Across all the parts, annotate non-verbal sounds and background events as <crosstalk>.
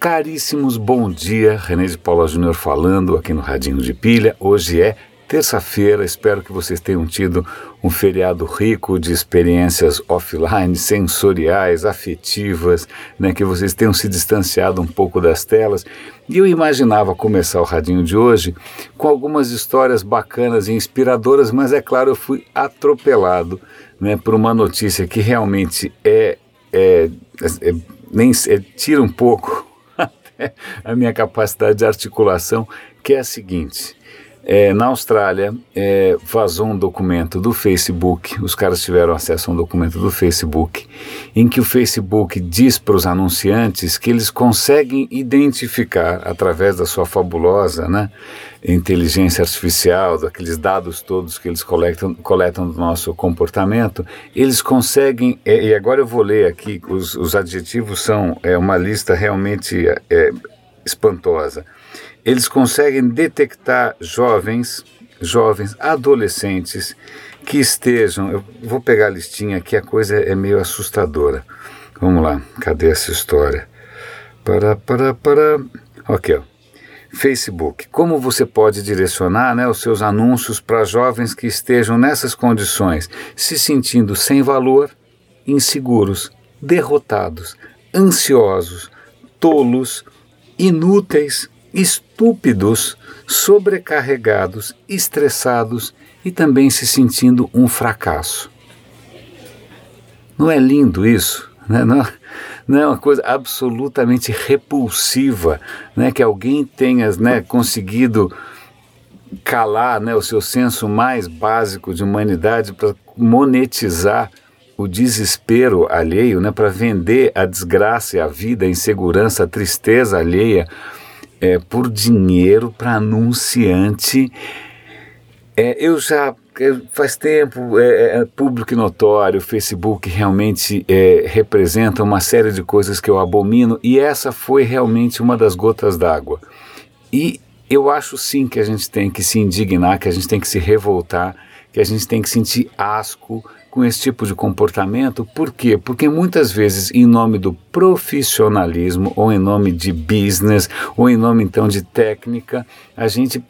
Caríssimos, bom dia. René de Paula Júnior falando aqui no Radinho de Pilha. Hoje é terça-feira. Espero que vocês tenham tido um feriado rico de experiências offline, sensoriais, afetivas, né, que vocês tenham se distanciado um pouco das telas. E eu imaginava começar o Radinho de hoje com algumas histórias bacanas e inspiradoras, mas é claro, eu fui atropelado né, por uma notícia que realmente é, é, é, nem, é tira um pouco <laughs> a minha capacidade de articulação, que é a seguinte. É, na Austrália, é, vazou um documento do Facebook, os caras tiveram acesso a um documento do Facebook, em que o Facebook diz para os anunciantes que eles conseguem identificar, através da sua fabulosa né, inteligência artificial, daqueles dados todos que eles coletam, coletam do nosso comportamento, eles conseguem, é, e agora eu vou ler aqui, os, os adjetivos são é, uma lista realmente é, espantosa eles conseguem detectar jovens, jovens, adolescentes que estejam. Eu vou pegar a listinha aqui, a coisa é meio assustadora. Vamos lá, cadê essa história? Para, para, para. Ok, ó. Facebook. Como você pode direcionar né, os seus anúncios para jovens que estejam nessas condições, se sentindo sem valor, inseguros, derrotados, ansiosos, tolos, inúteis, estúpidos, sobrecarregados, estressados e também se sentindo um fracasso. Não é lindo isso? Né? Não, não é uma coisa absolutamente repulsiva né? que alguém tenha né, conseguido calar né, o seu senso mais básico de humanidade para monetizar o desespero alheio, né, para vender a desgraça a vida, a insegurança, a tristeza alheia é, por dinheiro para anunciante. É, eu já faz tempo é, é, público e notório, o Facebook realmente é, representa uma série de coisas que eu abomino e essa foi realmente uma das gotas d'água. E eu acho sim que a gente tem que se indignar, que a gente tem que se revoltar, que a gente tem que sentir asco com esse tipo de comportamento. Por quê? Porque muitas vezes, em nome do profissionalismo, ou em nome de business, ou em nome então de técnica, a gente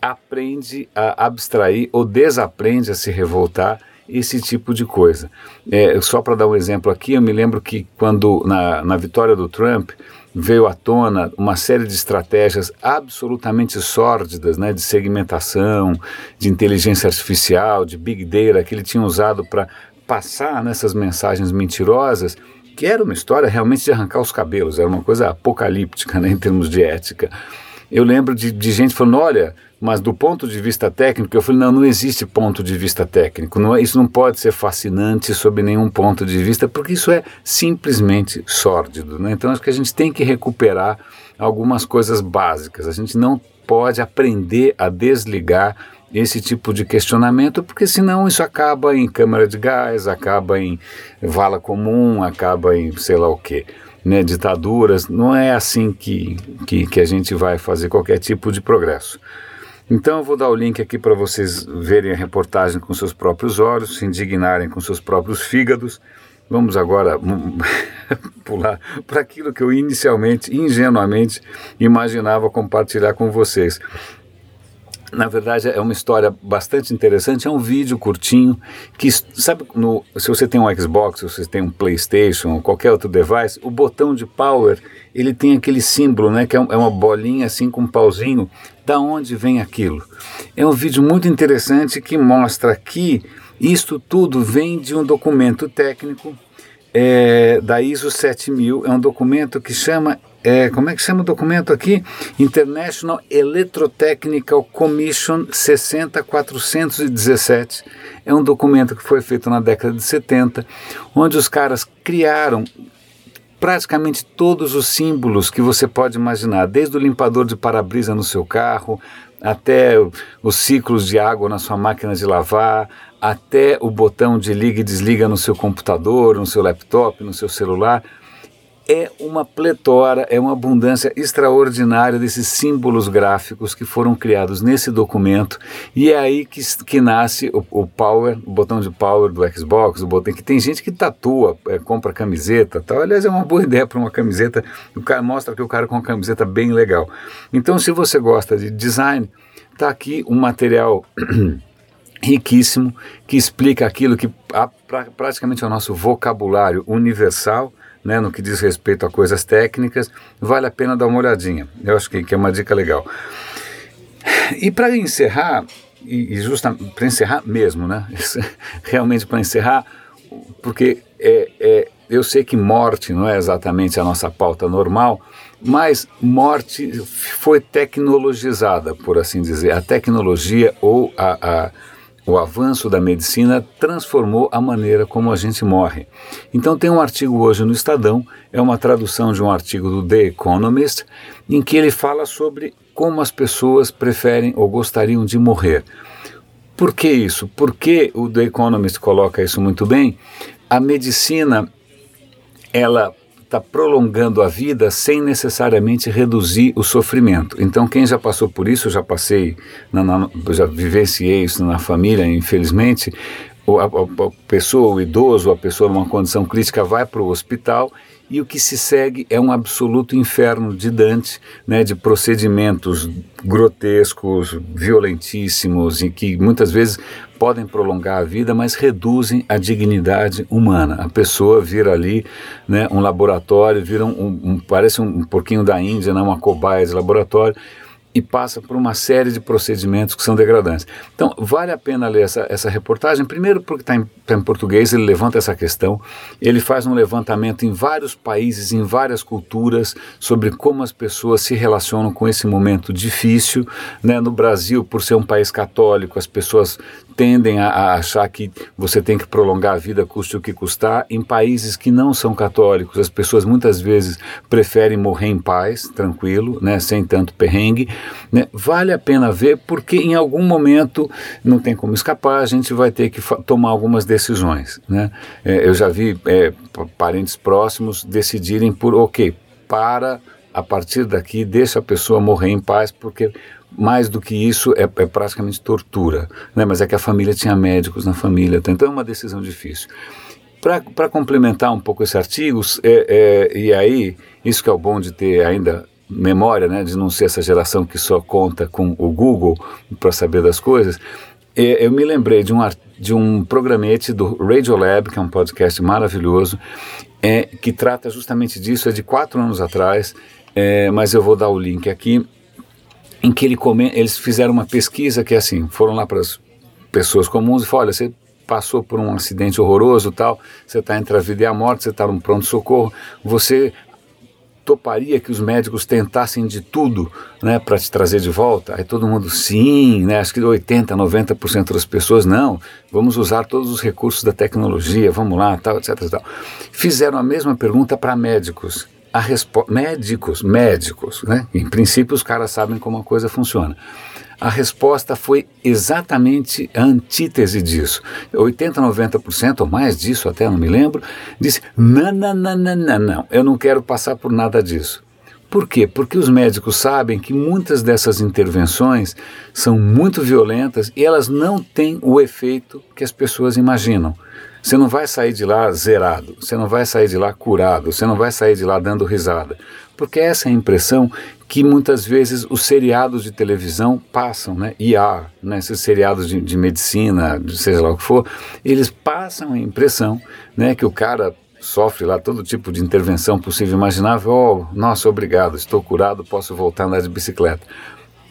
aprende a abstrair ou desaprende a se revoltar esse tipo de coisa. É, só para dar um exemplo aqui, eu me lembro que quando na, na vitória do Trump, veio à tona uma série de estratégias absolutamente sórdidas, né, de segmentação, de inteligência artificial, de big data que ele tinha usado para passar nessas mensagens mentirosas, que era uma história realmente de arrancar os cabelos, era uma coisa apocalíptica né, em termos de ética. Eu lembro de, de gente falando, olha, mas do ponto de vista técnico, eu falei, não, não existe ponto de vista técnico, não é, isso não pode ser fascinante sob nenhum ponto de vista, porque isso é simplesmente sórdido. Né? Então acho que a gente tem que recuperar algumas coisas básicas, a gente não pode aprender a desligar esse tipo de questionamento, porque senão isso acaba em câmara de gás, acaba em vala comum, acaba em sei lá o quê. Né, ditaduras, não é assim que, que, que a gente vai fazer qualquer tipo de progresso. Então eu vou dar o link aqui para vocês verem a reportagem com seus próprios olhos, se indignarem com seus próprios fígados. Vamos agora <laughs> pular para aquilo que eu inicialmente, ingenuamente, imaginava compartilhar com vocês. Na verdade, é uma história bastante interessante. É um vídeo curtinho que, sabe, no, se você tem um Xbox, se você tem um PlayStation ou qualquer outro device, o botão de power ele tem aquele símbolo, né, que é, é uma bolinha assim com um pauzinho da onde vem aquilo. É um vídeo muito interessante que mostra que isto tudo vem de um documento técnico é, da ISO 7000, é um documento que chama, é, como é que chama o documento aqui? International Electrotechnical Commission 60417. É um documento que foi feito na década de 70, onde os caras criaram praticamente todos os símbolos que você pode imaginar, desde o limpador de para-brisa no seu carro, até os ciclos de água na sua máquina de lavar, até o botão de liga e desliga no seu computador, no seu laptop, no seu celular. é uma pletora, é uma abundância extraordinária desses símbolos gráficos que foram criados nesse documento e é aí que, que nasce o, o power, o botão de power do Xbox, o botão que tem gente que tatua, é, compra camiseta, tal. Aliás, é uma boa <laughs> ideia para uma camiseta. O cara mostra que o cara com uma camiseta bem legal. Então, se você gosta de design, tá aqui um material <clears throat> riquíssimo que explica aquilo que praticamente é o nosso vocabulário universal né, no que diz respeito a coisas técnicas, vale a pena dar uma olhadinha. Eu acho que, que é uma dica legal. E para encerrar, e, e justamente para encerrar mesmo, né? <laughs> Realmente para encerrar, porque é, é, eu sei que morte não é exatamente a nossa pauta normal, mas morte foi tecnologizada, por assim dizer. A tecnologia ou a, a o avanço da medicina transformou a maneira como a gente morre. Então, tem um artigo hoje no Estadão, é uma tradução de um artigo do The Economist, em que ele fala sobre como as pessoas preferem ou gostariam de morrer. Por que isso? Porque o The Economist coloca isso muito bem. A medicina, ela está prolongando a vida sem necessariamente reduzir o sofrimento. Então, quem já passou por isso, eu já passei, na, na, já vivenciei isso na família, infelizmente, a, a, a pessoa, o idoso, a pessoa numa condição crítica vai para o hospital e o que se segue é um absoluto inferno de Dante, né, de procedimentos grotescos, violentíssimos e que muitas vezes podem prolongar a vida, mas reduzem a dignidade humana. A pessoa vira ali né, um laboratório, vira um, um parece um, um porquinho da Índia, né, uma cobaia de laboratório e passa por uma série de procedimentos que são degradantes. Então, vale a pena ler essa, essa reportagem, primeiro porque está em, tá em, português, ele levanta essa questão, ele faz um levantamento em vários países, em várias culturas, sobre como as pessoas se relacionam com esse momento difícil. Né? No Brasil, por ser um país católico, as pessoas tendem a, a, achar que você tem que prolongar a vida, custe o que custar. Em países que não são católicos, as pessoas muitas vezes preferem morrer em paz, tranquilo, né, sem tanto perrengue. Né? Vale a pena ver, porque em algum momento não tem como escapar, a gente vai ter que tomar algumas decisões. Né? É, eu já vi é, parentes próximos decidirem por, ok, para a partir daqui, deixa a pessoa morrer em paz, porque mais do que isso é, é, praticamente tortura, né? mas é que a família tinha médicos na família, então é uma decisão difícil. Para complementar um pouco esse artigo, é, é, e aí, isso que é o bom de ter ainda memória, né, de não ser essa geração que só conta com o Google para saber das coisas, é, eu me lembrei de um, de um programete do Radiolab, que é um podcast maravilhoso, é, que trata justamente disso, é de quatro anos atrás, é, mas eu vou dar o link aqui, em que ele come, eles fizeram uma pesquisa que é assim, foram lá para as pessoas comuns e falaram, olha, você passou por um acidente horroroso tal, você está entre a vida e a morte, você está num pronto-socorro, você toparia que os médicos tentassem de tudo né, para te trazer de volta? Aí todo mundo, sim, né, acho que 80%, 90% das pessoas, não, vamos usar todos os recursos da tecnologia, vamos lá, tal, etc. Tal. Fizeram a mesma pergunta para médicos a. Médicos, médicos, né? Em princípio, os caras sabem como a coisa funciona. A resposta foi exatamente a antítese disso. 80, 90% ou mais disso, até não me lembro, disse: não, não, não, não, não, não, eu não quero passar por nada disso. Por quê? Porque os médicos sabem que muitas dessas intervenções são muito violentas e elas não têm o efeito que as pessoas imaginam. Você não vai sair de lá zerado, você não vai sair de lá curado, você não vai sair de lá dando risada. Porque essa é a impressão que muitas vezes os seriados de televisão passam, né? IA, né? esses seriados de, de medicina, seja lá o que for, eles passam a impressão né, que o cara sofre lá todo tipo de intervenção possível e imaginável. Oh, nossa, obrigado, estou curado, posso voltar a andar de bicicleta.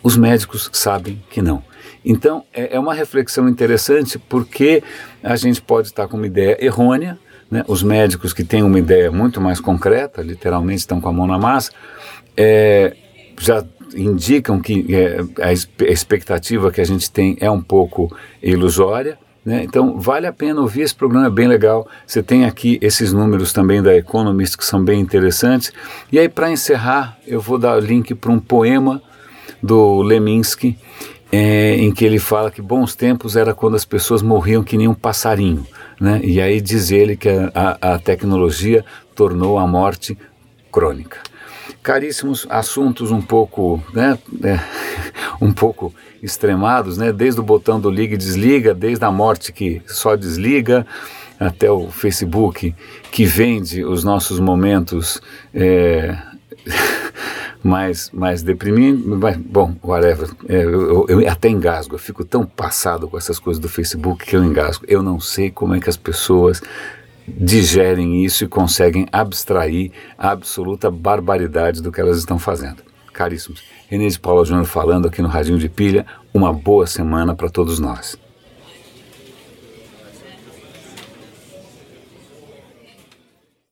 Os médicos sabem que não. Então, é, é uma reflexão interessante porque a gente pode estar com uma ideia errônea, né? os médicos que têm uma ideia muito mais concreta, literalmente estão com a mão na massa, é, já indicam que é, a expectativa que a gente tem é um pouco ilusória. Né? Então, vale a pena ouvir esse programa, é bem legal. Você tem aqui esses números também da Economist que são bem interessantes. E aí, para encerrar, eu vou dar o link para um poema do Leminski, é, em que ele fala que bons tempos era quando as pessoas morriam que nem um passarinho. Né? E aí diz ele que a, a, a tecnologia tornou a morte crônica. Caríssimos, assuntos um pouco, né, é, um pouco extremados, né, desde o botão do liga e desliga, desde a morte que só desliga, até o Facebook que vende os nossos momentos é, <laughs> mais, mais deprimindo, mas, bom, whatever, é, eu, eu, até engasgo, eu fico tão passado com essas coisas do Facebook que eu engasgo. Eu não sei como é que as pessoas digerem isso e conseguem abstrair a absoluta barbaridade do que elas estão fazendo. Caríssimos, Renê de Paula Júnior falando aqui no Radinho de Pilha, uma boa semana para todos nós.